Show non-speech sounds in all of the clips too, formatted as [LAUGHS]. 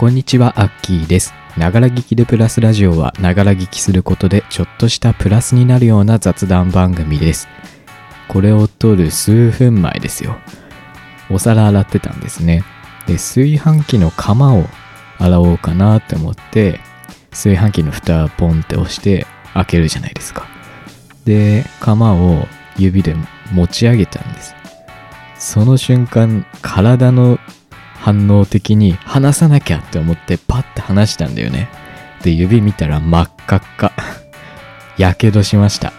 こんにちは、アッキーです。ながら聞きでプラスラジオは、ながら聞きすることでちょっとしたプラスになるような雑談番組です。これを撮る数分前ですよ。お皿洗ってたんですね。で、炊飯器の釜を洗おうかなって思って、炊飯器の蓋ポンって押して開けるじゃないですか。で、釜を指で持ち上げたんです。その瞬間、体の反応的に離さなきゃって思ってパッて離したんだよね。で、指見たら真っ赤っか。[LAUGHS] やけどしました。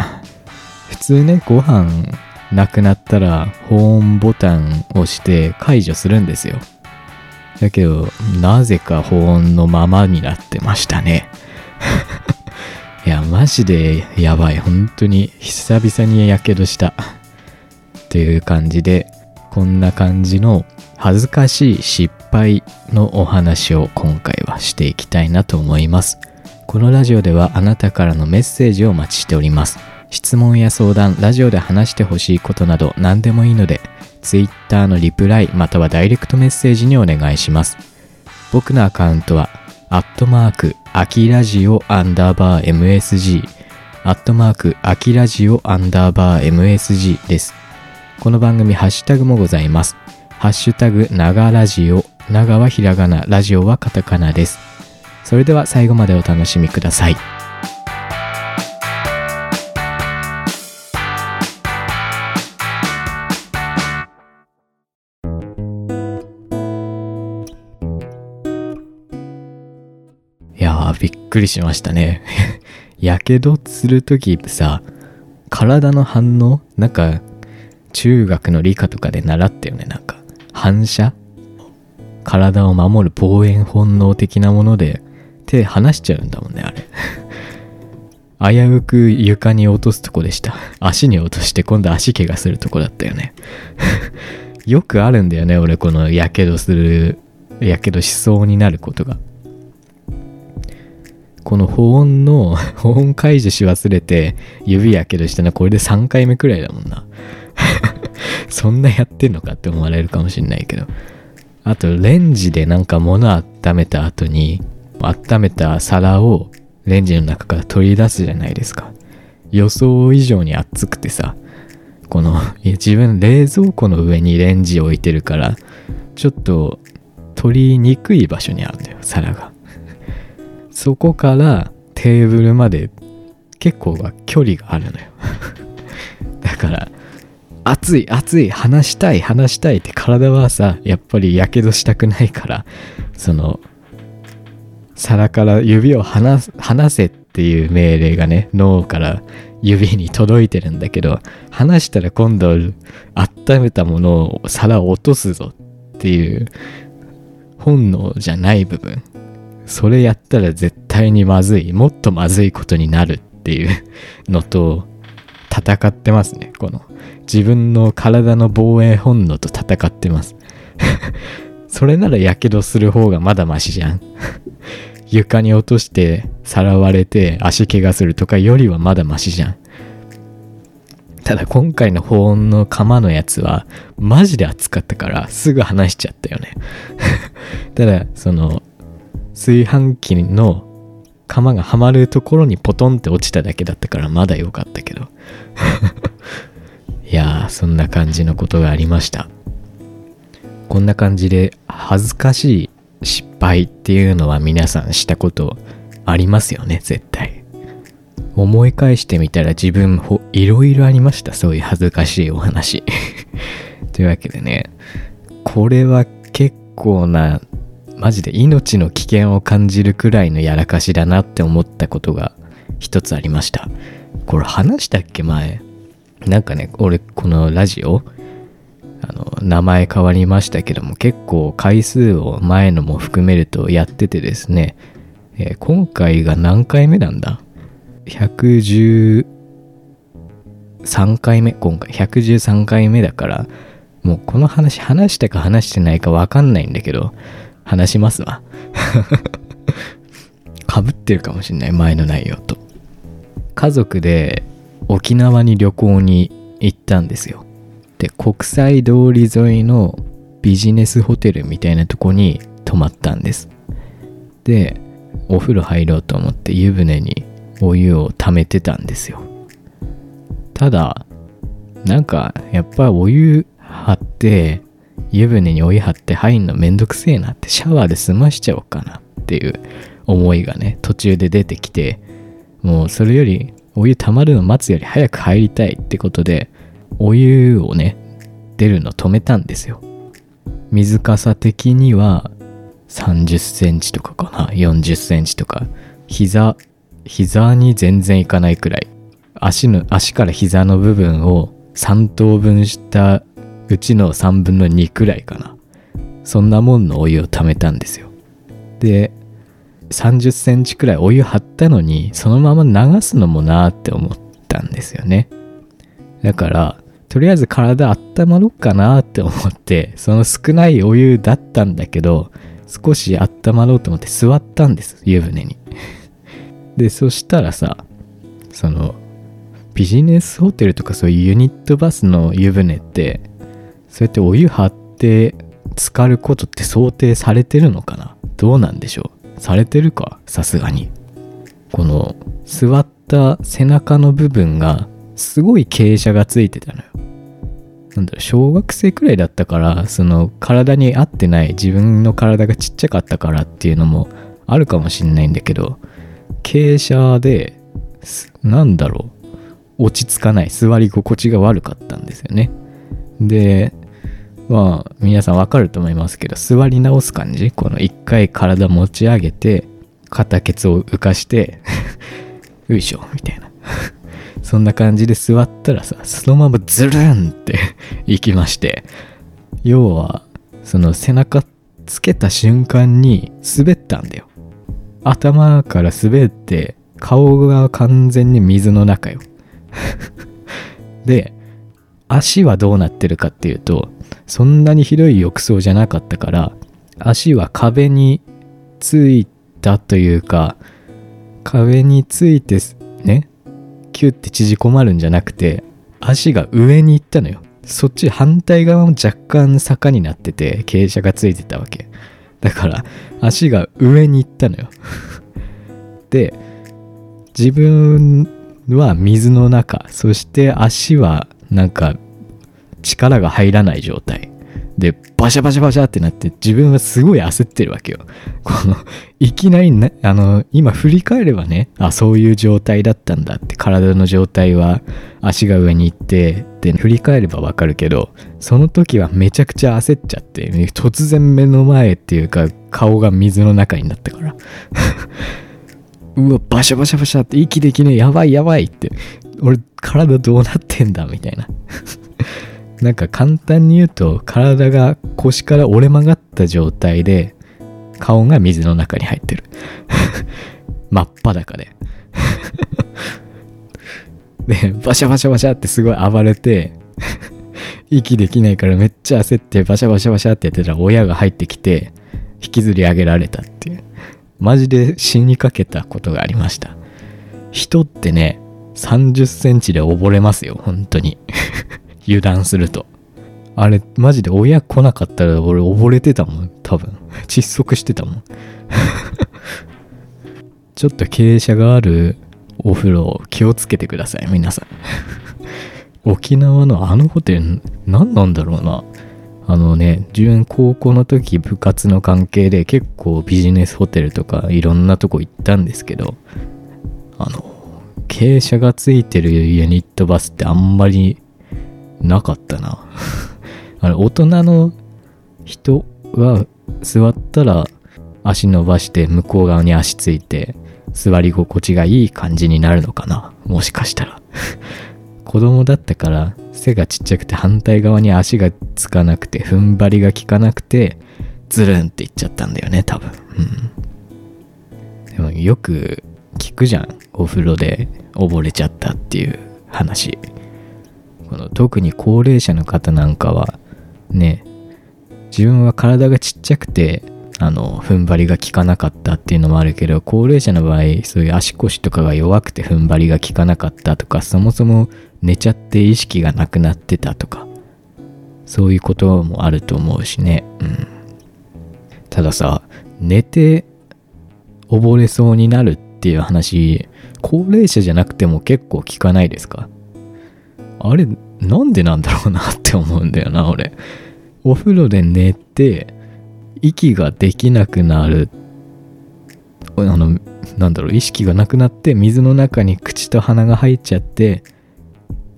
普通ね、ご飯なくなったら保温ボタンを押して解除するんですよ。だけど、なぜか保温のままになってましたね。[LAUGHS] いや、マジでやばい。本当に久々にやけどした。という感じで、こんな感じの恥ずかしい失敗のお話を今回はしていきたいなと思います。このラジオではあなたからのメッセージをお待ちしております。質問や相談、ラジオで話してほしいことなど何でもいいので、Twitter のリプライまたはダイレクトメッセージにお願いします。僕のアカウントは、アットマーク、アキラジオアンダーバー MSG、アットマーク、アキラジオアンダーバー MSG です。この番組ハッシュタグもございます。ハッシュタグ、ながラジオ、長はひらがな、ラジオはカタカナです。それでは最後までお楽しみください。いや、びっくりしましたね。[LAUGHS] やけどするときさ、体の反応？なんか、中学の理科とかで習ったよね。なんか、反射？体を守る防衛本能的なもので手離しちゃうんだもんね、あれ。[LAUGHS] 危うく床に落とすとこでした。足に落として今度足怪我するとこだったよね。[LAUGHS] よくあるんだよね、俺このやけどする、やけどしそうになることが。この保温の、保温解除し忘れて指やけどしたのこれで3回目くらいだもんな。そんなやってんのかって思われるかもしんないけど。あと、レンジでなんか物温めた後に、温めた皿をレンジの中から取り出すじゃないですか。予想以上に熱くてさ、この、いや自分冷蔵庫の上にレンジ置いてるから、ちょっと取りにくい場所にあるんだよ、皿が。そこからテーブルまで結構が距離があるのよ。[LAUGHS] だから、熱い熱い離したい離したいって体はさやっぱりやけどしたくないからその皿から指を離離せっていう命令がね脳から指に届いてるんだけど離したら今度温めたものを皿を落とすぞっていう本能じゃない部分。それやったら絶対にまずいもっとまずいことになるっていうのと戦ってますね。この自分の体の防衛本能と戦ってます。[LAUGHS] それならやけどする方がまだマシじゃん。[LAUGHS] 床に落として皿割れて足怪我するとかよりはまだマシじゃん。ただ今回の保温の釜のやつはマジで熱かったからすぐ離しちゃったよね。[LAUGHS] ただその炊飯器の釜がはまるところにポトンって落ちただけだったからまだ良かったけど。そんな感じのことがありました。こんな感じで恥ずかしい失敗っていうのは皆さんしたことありますよね絶対。思い返してみたら自分ほいろいろありましたそういう恥ずかしいお話。[LAUGHS] というわけでねこれは結構なマジで命の危険を感じるくらいのやらかしだなって思ったことが一つありました。これ話したっけ前？なんかね俺このラジオあの名前変わりましたけども結構回数を前のも含めるとやっててですね、えー今回が何回目なんだ？113回目？今回。113回目だからもうこの話話したか話してないか分かんないんだけど話しますわ。[LAUGHS] かぶってるかもしんない前の内容と。家族で沖縄に旅行に行ったんですよ。で国際通り沿いのビジネスホテルみたいなとこに泊まったんです。でお風呂入ろうと思って湯船にお湯を溜めてたんですよ。ただなんかやっぱお湯張って湯船にお湯張って入んのめんどくせえなってシャワーで済ましちゃおうかなっていう思いがね途中で出てきてもうそれよりお湯溜まるの待つより早く入りたいってことでお湯をね出るの止めたんですよ。水かさ的には30センチとかかな40センチとか。膝膝に全然いかないくらい。足の足から膝の部分を3等分したうちの3分の2くらいかな。そんなもんのお湯を溜めたんですよ。で30センチくらいお湯張ったのにそのまま流すのもなーって思ったんですよね。だからとりあえず体温まろっかなって思ってその少ないお湯だったんだけど少し温まろうと思って座ったんです湯船に。でそしたらさそのビジネスホテルとかそういうユニットバスの湯船ってそうやってお湯張って浸かることって想定されてるのかな？どうなんでしょう？されてるか？さすがに。この座った背中の部分がすごい傾斜がついてたのよ。なんだろう小学生くらいだったからその体に合ってない自分の体がちっちゃかったからっていうのもあるかもしんないんだけど傾斜でなんだろう落ち着かない座り心地が悪かったんですよね。でまあ皆さんわかると思いますけど座り直す感じ？この一回体持ち上げて肩ケツを浮かして [LAUGHS] よいしょみたいな。[LAUGHS] そんな感じで座ったらさそのままズルンって [LAUGHS] 行きまして。要はその背中つけた瞬間に滑ったんだよ。頭から滑って顔が完全に水の中よ。で足はどうなってるかっていうとそんなにひどい浴槽じゃなかったから足は壁についたというか壁についてねキュッて縮こまるんじゃなくて足が上に行ったのよ。そっち反対側も若干坂になってて傾斜がついてたわけ。だから足が上に行ったのよ。[LAUGHS] で自分は水の中そして足はなんか力が入らない状態。でバシャバシャバシャってなって自分はすごい焦ってるわけよ。[LAUGHS] このいきなりなあの今振り返ればねあそういう状態だったんだって体の状態は足が上に行ってで振り返ればわかるけどその時はめちゃくちゃ焦っちゃって突然目の前っていうか顔が水の中になったから。[LAUGHS] うわバシャバシャバシャって息できねえやばいやばいって。俺体どうなってんだみたいな。[LAUGHS] なんか簡単に言うと体が腰から折れ曲がった状態で顔が水の中に入ってる。[LAUGHS] 真っ裸で。[LAUGHS] でバシャバシャバシャってすごい暴れて [LAUGHS] 息できないからめっちゃ焦ってバシャバシャバシャってやってたら親が入ってきて引きずり上げられたっていう。マジで死にかけたことがありました。人ってね30センチで溺れますよ本当に。油断すると。あれ、マジで親来なかったら俺溺れてたもん、多分。窒息してたもん。[LAUGHS] ちょっと傾斜があるお風呂気をつけてください、皆さん。沖縄のあのホテル、何なんだろうな。あのね、自分高校の時部活の関係で結構ビジネスホテルとかいろんなとこ行ったんですけど、あの、傾斜がついてるユニットバスってあんまりなかったな。[LAUGHS] あれ、大人の人は座ったら足伸ばして向こう側に足ついて座り心地がいい感じになるのかな。もしかしたら。[LAUGHS] 子供だったから背がちっちゃくて反対側に足がつかなくて踏ん張りが効かなくてズルンっていっちゃったんだよね多分。うん。でもよく聞くじゃん。お風呂で溺れちゃったっていう話。この特に高齢者の方なんかはね自分は体がちっちゃくてあの踏ん張りが効かなかったっていうのもあるけど高齢者の場合そういう足腰とかが弱くて踏ん張りが効かなかったとかそもそも寝ちゃって意識がなくなってたとかそういうこともあると思うしね。うん。たださ寝て溺れそうになるっていう話高齢者じゃなくても結構聞かないですか？あれなんでなんだろうなって思うんだよな俺。お風呂で寝て息ができなくなる。あのなんだろう意識がなくなって水の中に口と鼻が入っちゃって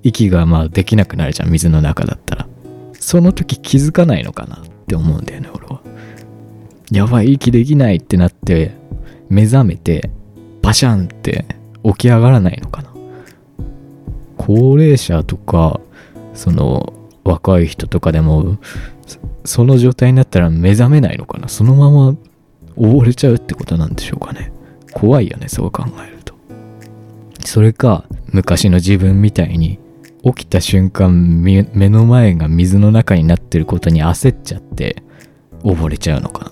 息がまあできなくなるじゃん水の中だったら。その時気づかないのかなって思うんだよね俺は。やばい息できないってなって目覚めてバシャンって起き上がらないのかな。高齢者とかその若い人とかでもその状態になったら目覚めないのかな？そのまま溺れちゃうってことなんでしょうかね？怖いよねそう考えると。それか昔の自分みたいに起きた瞬間目の前が水の中になってることに焦っちゃって溺れちゃうのかな？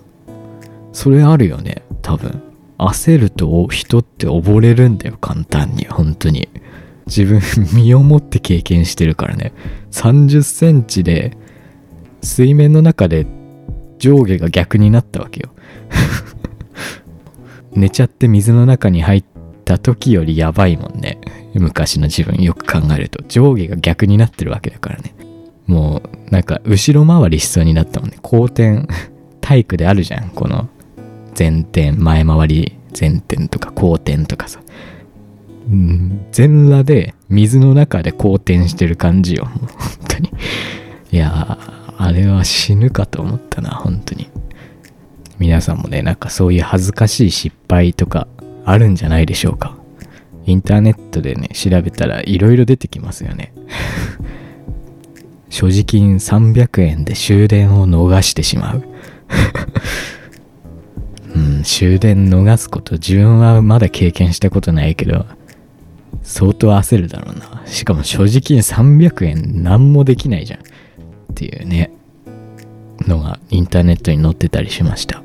それあるよね多分。焦ると人って溺れるんだよ簡単に本当に。自分身をもって経験してるからね。30センチで水面の中で上下が逆になったわけよ。[LAUGHS] 寝ちゃって水の中に入った時よりやばいもんね。昔の自分よく考えると。上下が逆になってるわけだからね。もうなんか後ろ回りしそうになったもんね。後転体育であるじゃん。この前転前回り前転とか後転とかさ。うん。全裸で水の中で後転してる感じよ。本当に。いやあれは死ぬかと思ったな本当に。皆さんもねなんかそういう恥ずかしい失敗とかあるんじゃないでしょうか。インターネットでね調べたらいろいろ出てきますよね。[LAUGHS] 所持金300円で終電を逃してしまう。[LAUGHS] うん終電逃すこと自分はまだ経験したことないけど相当焦るだろうな。しかも所持金300円何もできないじゃんっていうね。のがインターネットに載ってたりしました。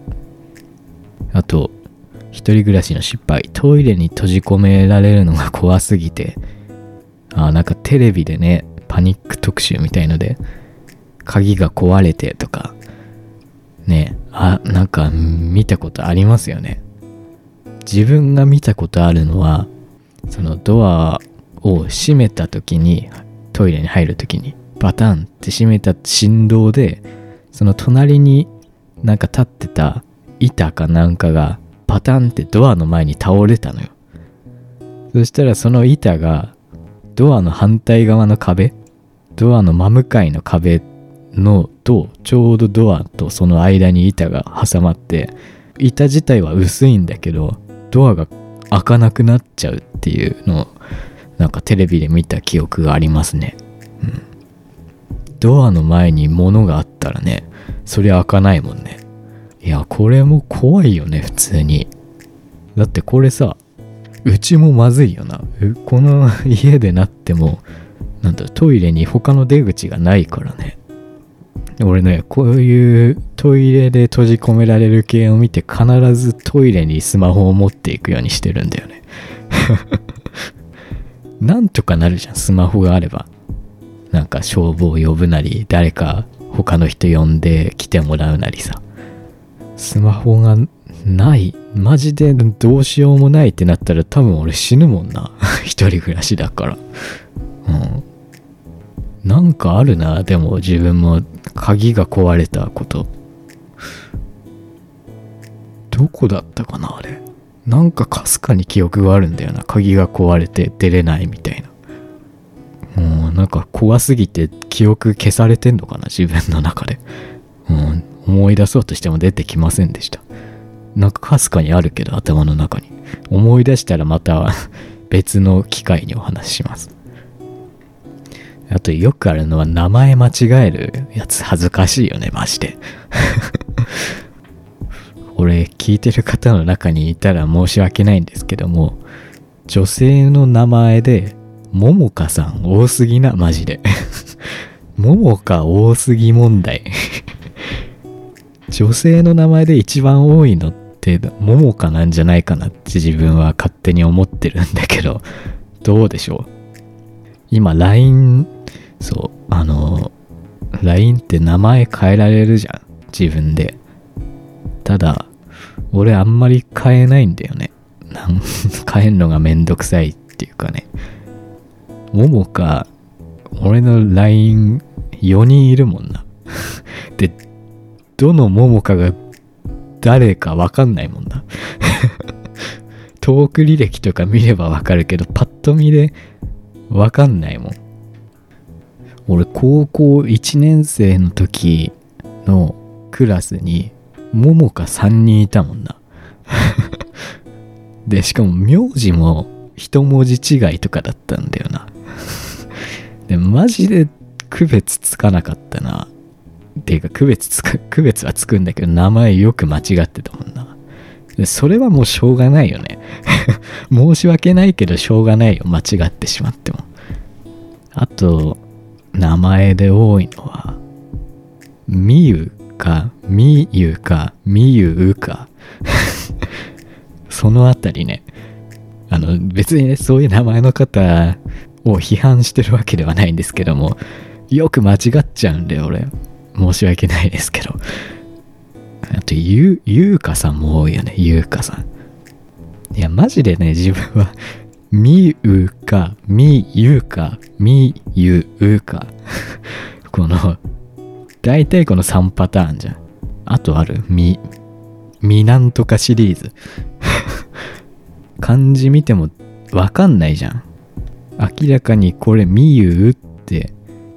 あと一人暮らしの失敗。トイレに閉じ込められるのが怖すぎて。あなんかテレビでねパニック特集みたいので鍵が壊れてとかねあなんか見たことありますよね。自分が見たことあるのはそのドアを閉めた時にトイレに入る時にバタンって閉めた振動でその隣になんか立ってた板かなんかがパタンってドアの前に倒れたのよ。そしたらその板がドアの反対側の壁ドアの真向かいの壁のとちょうどドアとその間に板が挟まって板自体は薄いんだけどドアが開かなくなっちゃうっていうのをなんかテレビで見た記憶がありますね、うん、ドアの前に物があったらねそりゃ開かないもんね。いやこれも怖いよね普通に。だってこれさうちもまずいよな。この [LAUGHS] 家でなってもなんだトイレに他の出口がないからね。俺ねこういうトイレで閉じ込められる系を見て必ずトイレにスマホを持っていくようにしてるんだよね。[LAUGHS] なんとかなるじゃんスマホがあれば。なんか消防を呼ぶなり誰か他の人呼んで来てもらうなりさ。スマホがない。マジでどうしようもないってなったら多分俺死ぬもんな。[LAUGHS] 一人暮らしだから。うん。なんかあるな。でも自分も鍵が壊れたこと。どこだったかなあれ。なんかかすかに記憶があるんだよな。鍵が壊れて出れないみたいな。もうなんか怖すぎて記憶消されてんのかな自分の中で、うん、思い出そうとしても出てきませんでした。なんかかすかにあるけど頭の中に。思い出したらまた [LAUGHS] 別の機会にお話しします。あとよくあるのは名前間違えるやつ恥ずかしいよね、マジで。俺聞いてる方の中にいたら申し訳ないんですけども、女性の名前で、ももかさん多すぎな、マジで。ももか多すぎ問題。[LAUGHS] 女性の名前で一番多いのって、ももかなんじゃないかなって自分は勝手に思ってるんだけど、どうでしょう？今 LINE そう、あの、LINE って名前変えられるじゃん。自分で。ただ、俺あんまり変えないんだよね。なん [LAUGHS] 変えんのがめんどくさいっていうかね。ももか、俺の LINE4 人いるもんな。[LAUGHS] で、どのももかが誰かわかんないもんな。トーク履歴とか見ればわかるけど、パッと見でわかんないもん。俺、高校1年生の時のクラスに、ももか3人いたもんな。[LAUGHS] で、しかも名字も一文字違いとかだったんだよな。[LAUGHS] で、マジで区別つかなかったな。ていうか、区別つく、区別はつくんだけど、名前よく間違ってたもんな。でそれはもうしょうがないよね。[LAUGHS] 申し訳ないけど、しょうがないよ。間違ってしまっても。あと、名前で多いのは、みゆか、みゆか、みゆうか。[LAUGHS] そのあたりね。あの、別にね、そういう名前の方を批判してるわけではないんですけども、よく間違っちゃうんで、俺。申し訳ないですけど。あと、ゆ、ゆうかさんも多いよね、ゆうかさん。いや、マジでね、自分は、みうか、みゆか、みゆうか。[LAUGHS] この、大体この3パターンじゃん。あとあるみ、みなんとかシリーズ。[LAUGHS] 漢字見てもわかんないじゃん。明らかにこれみゆうって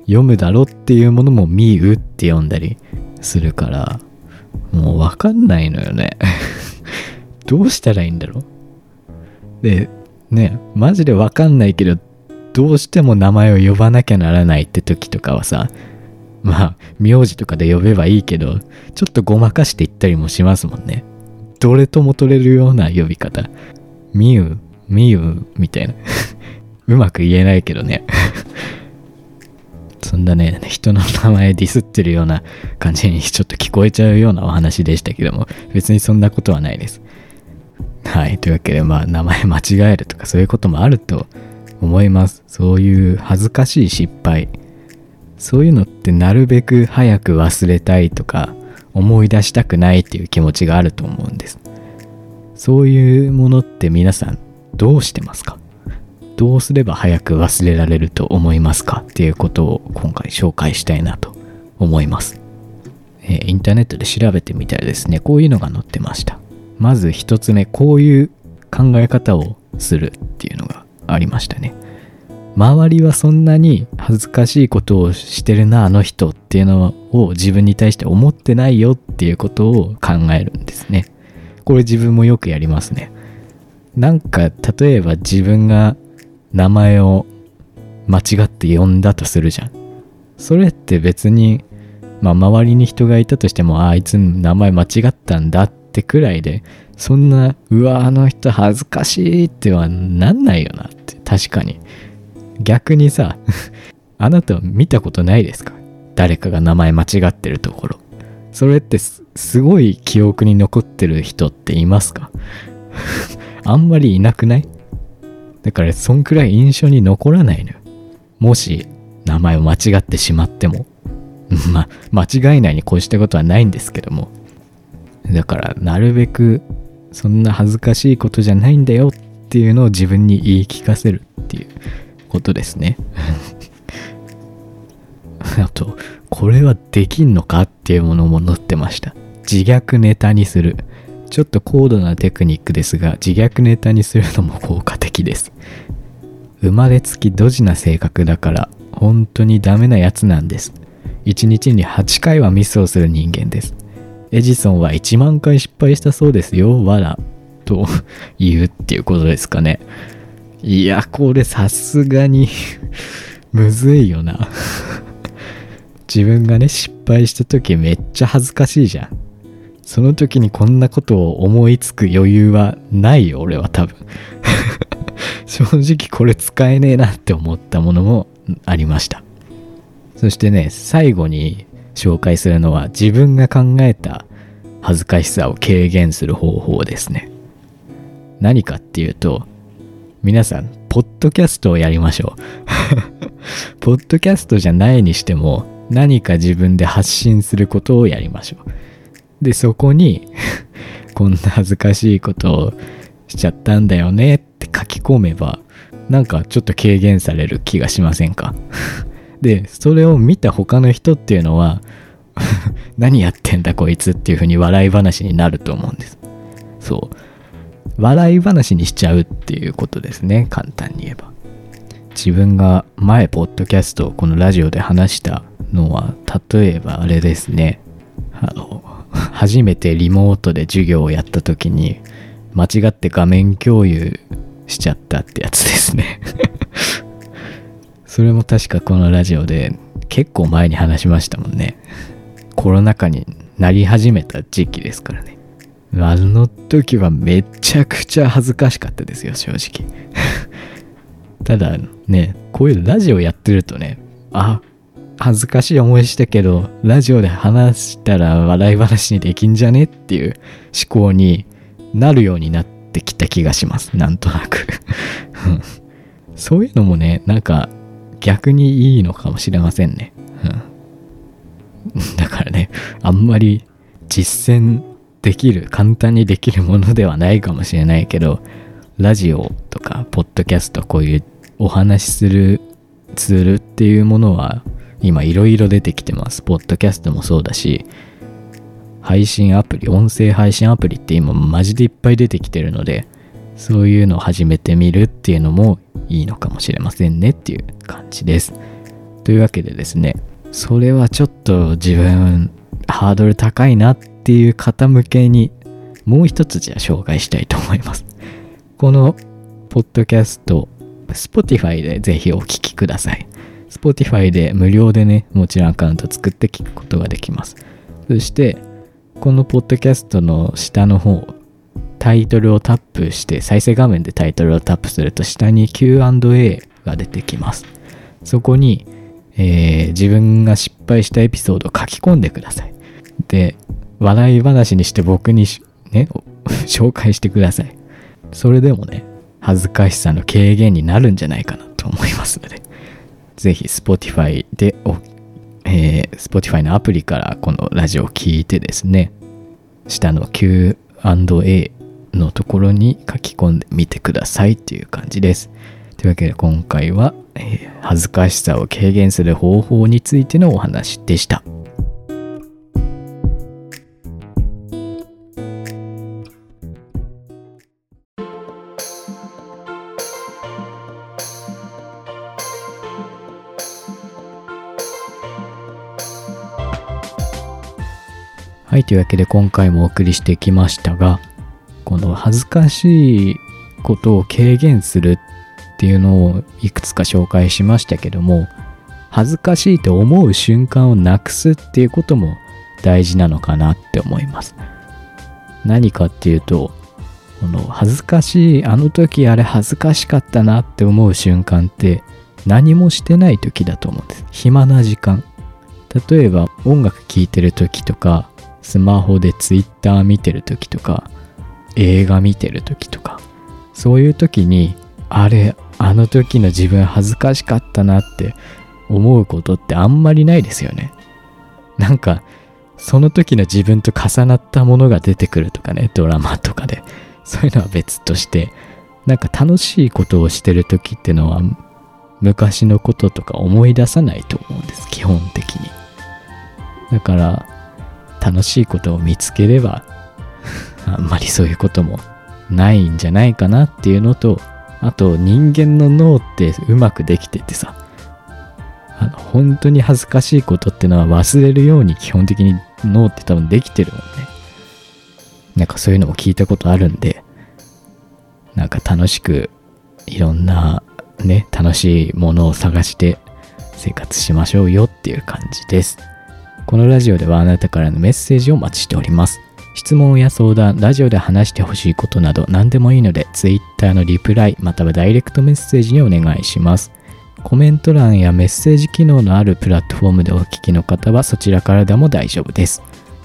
読むだろっていうものもみゆって読んだりするから、もうわかんないのよね。[LAUGHS] どうしたらいいんだろう？で、ね、マジでわかんないけど、どうしても名前を呼ばなきゃならないって時とかはさ、まあ、名字とかで呼べばいいけど、ちょっとごまかして言ったりもしますもんね。どれとも取れるような呼び方。みゆ、みゆ、みたいな。[LAUGHS] うまく言えないけどね。[LAUGHS] そんなね、人の名前ディスってるような感じにちょっと聞こえちゃうようなお話でしたけども、別にそんなことはないです。はい。というわけで、まあ、名前間違えるとかそういうこともあると思います。そういう恥ずかしい失敗。そういうのってなるべく早く忘れたいとか、思い出したくないっていう気持ちがあると思うんです。そういうものって皆さんどうしてますか？どうすれば早く忘れられると思いますか？っていうことを今回紹介したいなと思います。えインターネットで調べてみたらですね、こういうのが載ってました。まず一つ目、こういう考え方をするっていうのがありましたね。周りはそんなに恥ずかしいことをしてるな、あの人っていうのを自分に対して思ってないよっていうことを考えるんですね。これ自分もよくやりますね。なんか、例えば自分が名前を間違って呼んだとするじゃん。それって別に、まあ周りに人がいたとしても、ああいつ名前間違ったんだってくらいで、そんな、うわ、あの人恥ずかしいってはなんないよなって、確かに。逆にさ、[LAUGHS] あなた見たことないですか？誰かが名前間違ってるところ。それってすごい記憶に残ってる人っていますか？[LAUGHS] あんまりいなくない？だからそんくらい印象に残らないのよ。もし名前を間違ってしまっても。[LAUGHS] ま、間違いないに越したことはないんですけども。だから、なるべく、そんな恥ずかしいことじゃないんだよっていうのを自分に言い聞かせるっていうことですね。[LAUGHS] あと、これはできんのかっていうものも載ってました。自虐ネタにする。ちょっと高度なテクニックですが、自虐ネタにするのも効果的です。生まれつきドジな性格だから、本当にダメなやつなんです。1日に8回はミスをする人間です。エジソンは1万回失敗したそうですよ、わら。と言うっていうことですかね。いや、これさすがに [LAUGHS] むずいよな。自分がね、失敗した時めっちゃ恥ずかしいじゃん。その時にこんなことを思いつく余裕はないよ、俺は多分。[LAUGHS] 正直これ使えねえなって思ったものもありました。そしてね、最後に紹介するのは自分が考えた恥ずかしさを軽減する方法ですね。何かっていうと、皆さん、ポッドキャストをやりましょう。[LAUGHS] ポッドキャストじゃないにしても、何か自分で発信することをやりましょう。で、そこに、[LAUGHS] こんな恥ずかしいことをしちゃったんだよねって書き込めばなんかちょっと軽減される気がしませんか？[LAUGHS] でそれを見た他の人っていうのは何やってんだこいつっていう風に笑い話になると思うんですそう笑い話にしちゃうっていうことですね。簡単に言えば。自分が前ポッドキャストをこのラジオで話したのは例えばあれですね。あの初めてリモートで授業をやった時に間違って画面共有しちゃったってやつですね。[LAUGHS] それも確かこのラジオで結構前に話しましたもんね。コロナ禍になり始めた時期ですからね。あの時はめちゃくちゃ恥ずかしかったですよ正直。[LAUGHS] ただねこういうラジオやってるとねあ恥ずかしい思いしたけどラジオで話したら笑い話にできんじゃねっていう思考になるようになってきた気がします。なんとなく。[LAUGHS] そういうのもねなんか逆にいいのかもしれませんね、だからねあんまり実践できる簡単にできるものではないかもしれないけどラジオとかポッドキャストこういうお話しするツールっていうものは今いろいろ出てきてます。ポッドキャストもそうだし、配信アプリ、音声配信アプリって今マジでいっぱい出てきてるので、そういうのを始めてみるっていうのもいいのかもしれませんねっていう感じです。というわけでですね、それはちょっと自分ハードル高いなっっていう方向けにもう一つじゃあ紹介したいと思います。このポッドキャスト、Spotify でぜひお聴きください。Spotify で無料でね、もちろんアカウント作って聞くことができます。そして、このポッドキャストの下の方、タイトルをタップして、再生画面でタイトルをタップすると、下に Q&A が出てきます。そこに、えー、自分が失敗したエピソードを書き込んでください。で、笑い話にして僕にね、[LAUGHS] 紹介してください。それでもね、恥ずかしさの軽減になるんじゃないかなと思いますので、ぜひ Spotify でえー、Spotify のアプリからこのラジオを聞いてですね、下の Q&A のところに書き込んでみてくださいっていう感じです。というわけで今回は、えー、恥ずかしさを軽減する方法についてのお話でした。はい、というわけで今回もお送りしてきましたが、この恥ずかしいことを軽減するっていうのをいくつか紹介しましたけども、恥ずかしいと思う瞬間をなくすっていうことも大事なのかなって思います。何かっていうと、この恥ずかしい、あの時あれ恥ずかしかったなって思う瞬間って何もしてない時だと思うんです。暇な時間。例えば音楽聴いてる時とかスマホでツイッター見てる時とか映画見てる時とかそういう時にあれあの時の自分恥ずかしかったなって思うことってあんまりないですよね。なんかその時の自分と重なったものが出てくるとかねドラマとかで。そういうのは別としてなんか楽しいことをしてる時ってのは昔のこととか思い出さないと思うんです基本的に。だから楽しいことを見つければ [LAUGHS] あんまりそういうこともないんじゃないかなっていうのとあと人間の脳ってうまくできててさあの本当に恥ずかしいことってのは忘れるように基本的に脳って多分できてるもんね。なんかそういうのも聞いたことあるんでなんか楽しくいろんなね楽しいものを探して生活しましょうよっていう感じです。このラジオではあなたからのメッセージをお待ちしております。質問や相談、ラジオで話してほしいことなど何でもいいので、Twitter のリプライまたはダイレクトメッセージにお願いします。コメント欄やメッセージ機能のあるプラットフォームでお聞きの方はそちらからでも大丈夫です。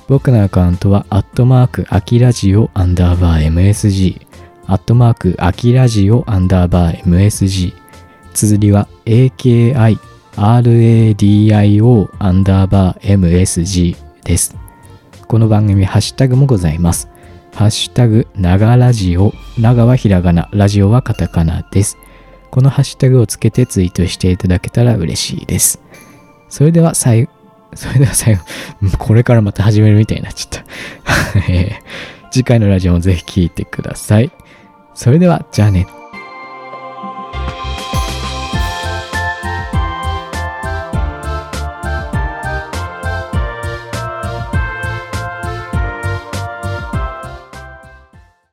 僕のアカウントは、アットマーク、アキラジオ、アンダーバー MSG、アットマーク、アキラジオ、アンダーバー MSG、綴りは AKI radio アンダーバー msg です。この番組ハッシュタグもございます。ハッシュタグ、ながラジオ。長はひらがな、ラジオはカタカナです。このハッシュタグをつけてツイートしていただけたら嬉しいです。それでは最後、それでは最後、[LAUGHS] これからまた始めるみたいになっちゃった。[LAUGHS] 次回のラジオもぜひ聴いてください。それでは、じゃあね。